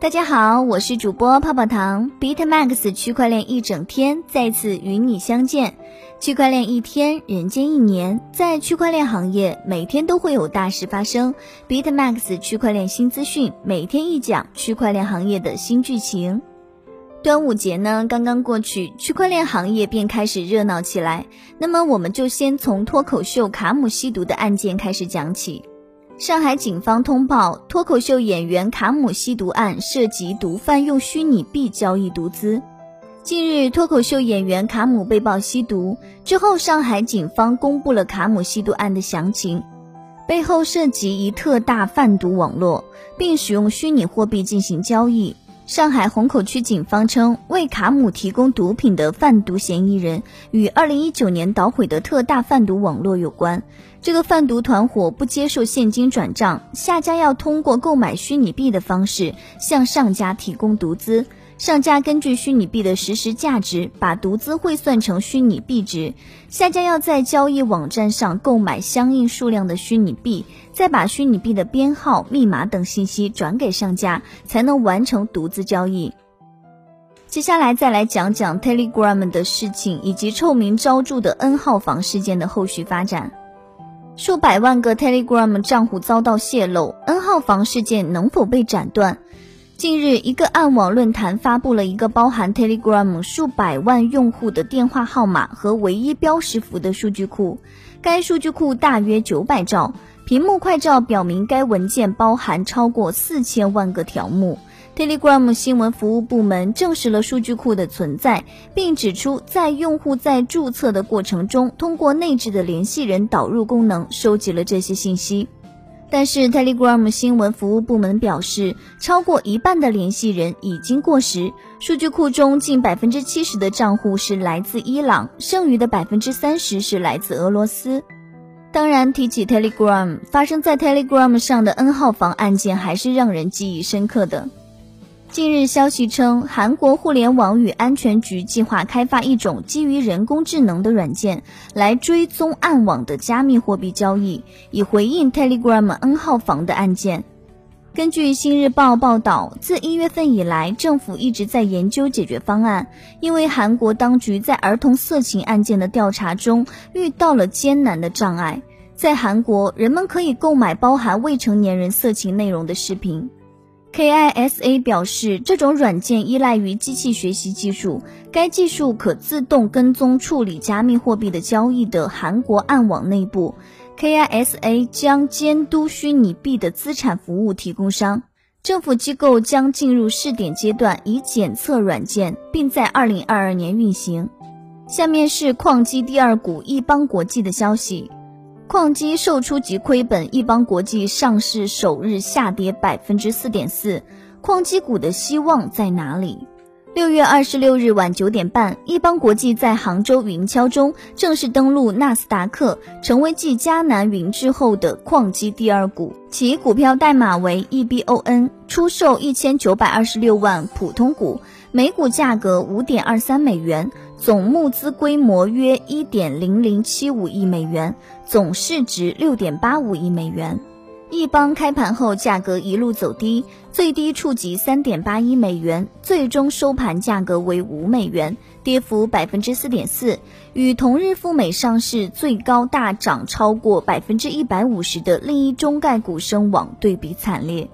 大家好，我是主播泡泡糖，BitMax 区块链一整天再次与你相见。区块链一天，人间一年，在区块链行业，每天都会有大事发生。BitMax 区块链新资讯，每天一讲区块链行业的新剧情。端午节呢刚刚过去，区块链行业便开始热闹起来。那么，我们就先从脱口秀卡姆吸毒的案件开始讲起。上海警方通报，脱口秀演员卡姆吸毒案涉及毒贩用虚拟币交易毒资。近日，脱口秀演员卡姆被曝吸毒之后，上海警方公布了卡姆吸毒案的详情，背后涉及一特大贩毒网络，并使用虚拟货币进行交易。上海虹口区警方称，为卡姆提供毒品的贩毒嫌疑人与2019年捣毁的特大贩毒网络有关。这个贩毒团伙不接受现金转账，下家要通过购买虚拟币的方式向上家提供毒资。上家根据虚拟币的实时价值，把毒资汇算成虚拟币值，下家要在交易网站上购买相应数量的虚拟币，再把虚拟币的编号、密码等信息转给上家，才能完成毒资交易。接下来再来讲讲 Telegram 的事情，以及臭名昭著的 N 号房事件的后续发展。数百万个 Telegram 账户遭到泄露，N 号房事件能否被斩断？近日，一个暗网论坛发布了一个包含 Telegram 数百万用户的电话号码和唯一标识符的数据库。该数据库大约九百兆，屏幕快照表明该文件包含超过四千万个条目。Telegram 新闻服务部门证实了数据库的存在，并指出，在用户在注册的过程中，通过内置的联系人导入功能收集了这些信息。但是，Telegram 新闻服务部门表示，超过一半的联系人已经过时。数据库中近百分之七十的账户是来自伊朗，剩余的百分之三十是来自俄罗斯。当然，提起 Telegram，发生在 Telegram 上的 N 号房案件还是让人记忆深刻的。近日消息称，韩国互联网与安全局计划开发一种基于人工智能的软件，来追踪暗网的加密货币交易，以回应 Telegram N 号房的案件。根据《新日报》报道，自一月份以来，政府一直在研究解决方案，因为韩国当局在儿童色情案件的调查中遇到了艰难的障碍。在韩国，人们可以购买包含未成年人色情内容的视频。KISA 表示，这种软件依赖于机器学习技术，该技术可自动跟踪处理加密货币的交易的韩国暗网内部。KISA 将监督虚拟币的资产服务提供商，政府机构将进入试点阶段，以检测软件，并在2022年运行。下面是矿机第二股易邦国际的消息。矿机售出即亏本，易邦国际上市首日下跌百分之四点四，矿机股的希望在哪里？六月二十六日晚九点半，易邦国际在杭州云敲钟正式登陆纳斯达克，成为继迦南云之后的矿机第二股，其股票代码为 EBON，出售一千九百二十六万普通股，每股价格五点二三美元。总募资规模约一点零零七五亿美元，总市值六点八五亿美元。易邦开盘后价格一路走低，最低触及三点八一美元，最终收盘价格为五美元，跌幅百分之四点四，与同日赴美上市最高大涨超过百分之一百五十的另一中概股深网对比惨烈。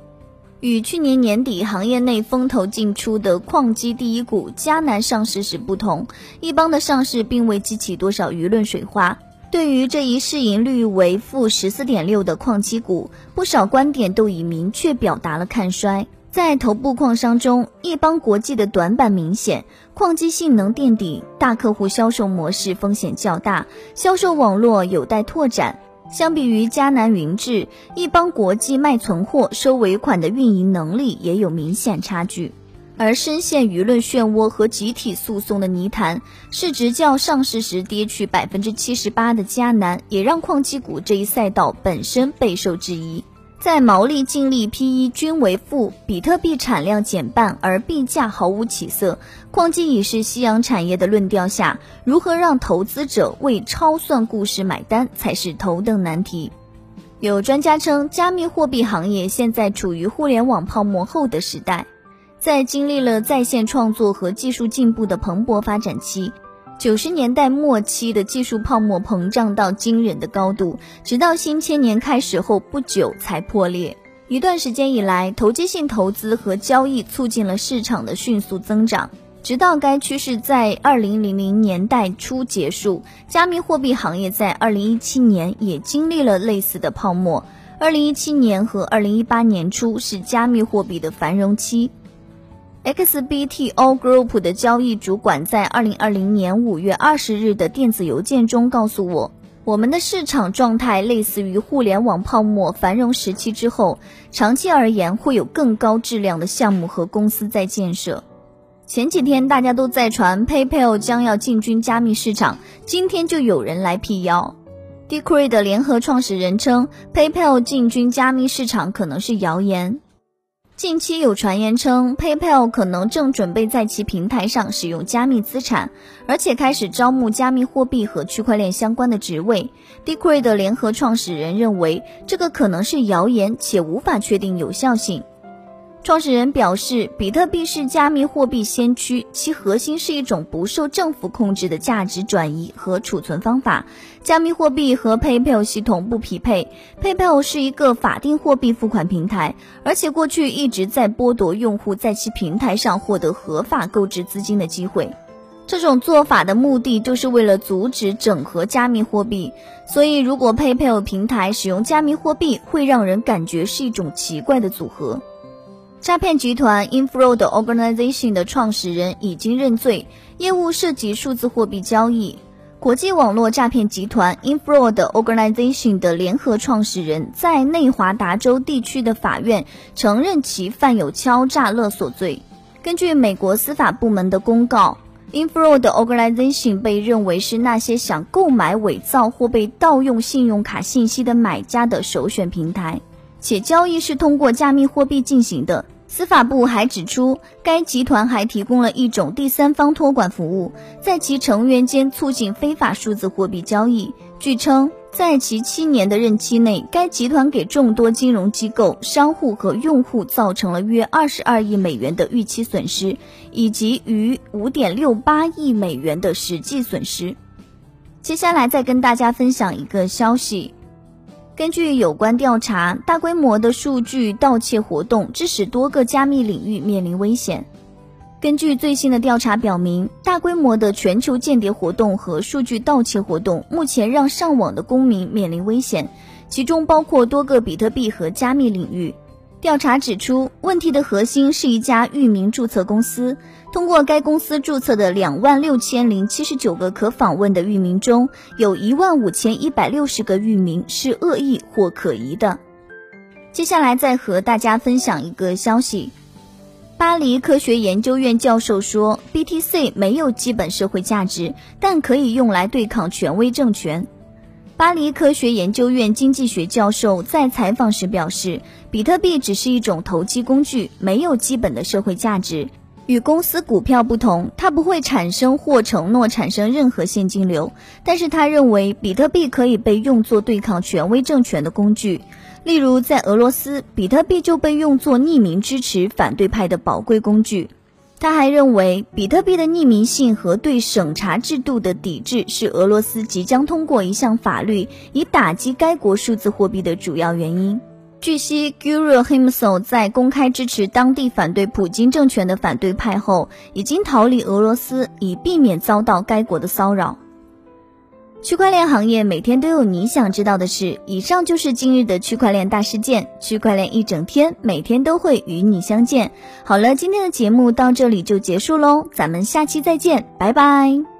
与去年年底行业内风头尽出的矿机第一股迦南上市时不同，易邦的上市并未激起多少舆论水花。对于这一市盈率为负十四点六的矿机股，不少观点都已明确表达了看衰。在头部矿商中，易邦国际的短板明显，矿机性能垫底，大客户销售模式风险较大，销售网络有待拓展。相比于迦南云智，一邦国际卖存货、收尾款的运营能力也有明显差距。而深陷舆论漩涡和集体诉讼的泥潭，市值较上市时跌去百分之七十八的迦南，也让矿机股这一赛道本身备受质疑。在毛利、净利、P/E 均为负，比特币产量减半，而币价毫无起色，矿机已是夕阳产业的论调下，如何让投资者为超算故事买单，才是头等难题。有专家称，加密货币行业现在处于互联网泡沫后的时代。在经历了在线创作和技术进步的蓬勃发展期，九十年代末期的技术泡沫膨胀到惊人的高度，直到新千年开始后不久才破裂。一段时间以来，投机性投资和交易促进了市场的迅速增长，直到该趋势在二零零零年代初结束。加密货币行业在二零一七年也经历了类似的泡沫。二零一七年和二零一八年初是加密货币的繁荣期。XBTO Group 的交易主管在二零二零年五月二十日的电子邮件中告诉我。我们的市场状态类似于互联网泡沫繁荣时期之后，长期而言会有更高质量的项目和公司在建设。前几天大家都在传 PayPal 将要进军加密市场，今天就有人来辟谣。Decred 的联合创始人称，PayPal 进军加密市场可能是谣言。近期有传言称，PayPal 可能正准备在其平台上使用加密资产，而且开始招募加密货币和区块链相关的职位。Decred 的联合创始人认为，这个可能是谣言，且无法确定有效性。创始人表示，比特币是加密货币先驱，其核心是一种不受政府控制的价值转移和储存方法。加密货币和 PayPal 系统不匹配，PayPal 是一个法定货币付款平台，而且过去一直在剥夺用户在其平台上获得合法购置资金的机会。这种做法的目的就是为了阻止整合加密货币，所以如果 PayPal 平台使用加密货币，会让人感觉是一种奇怪的组合。诈骗集团 Infraud Organization 的创始人已经认罪，业务涉及数字货币交易。国际网络诈骗集团 Infraud Organization 的联合创始人在内华达州地区的法院承认其犯有敲诈勒索罪。根据美国司法部门的公告，Infraud Organization 被认为是那些想购买伪造或被盗用信用卡信息的买家的首选平台，且交易是通过加密货币进行的。司法部还指出，该集团还提供了一种第三方托管服务，在其成员间促进非法数字货币交易。据称，在其七年的任期内，该集团给众多金融机构、商户和用户造成了约二十二亿美元的预期损失，以及逾五点六八亿美元的实际损失。接下来再跟大家分享一个消息。根据有关调查，大规模的数据盗窃活动致使多个加密领域面临危险。根据最新的调查表明，大规模的全球间谍活动和数据盗窃活动目前让上网的公民面临危险，其中包括多个比特币和加密领域。调查指出，问题的核心是一家域名注册公司。通过该公司注册的两万六千零七十九个可访问的域名中，有一万五千一百六十个域名是恶意或可疑的。接下来再和大家分享一个消息：巴黎科学研究院教授说，BTC 没有基本社会价值，但可以用来对抗权威政权。巴黎科学研究院经济学教授在采访时表示，比特币只是一种投机工具，没有基本的社会价值。与公司股票不同，它不会产生或承诺产生任何现金流。但是他认为，比特币可以被用作对抗权威政权的工具。例如，在俄罗斯，比特币就被用作匿名支持反对派的宝贵工具。他还认为，比特币的匿名性和对审查制度的抵制是俄罗斯即将通过一项法律以打击该国数字货币的主要原因。据悉 g u r u Himso 在公开支持当地反对普京政权的反对派后，已经逃离俄罗斯，以避免遭到该国的骚扰。区块链行业每天都有你想知道的事。以上就是今日的区块链大事件。区块链一整天，每天都会与你相见。好了，今天的节目到这里就结束喽，咱们下期再见，拜拜。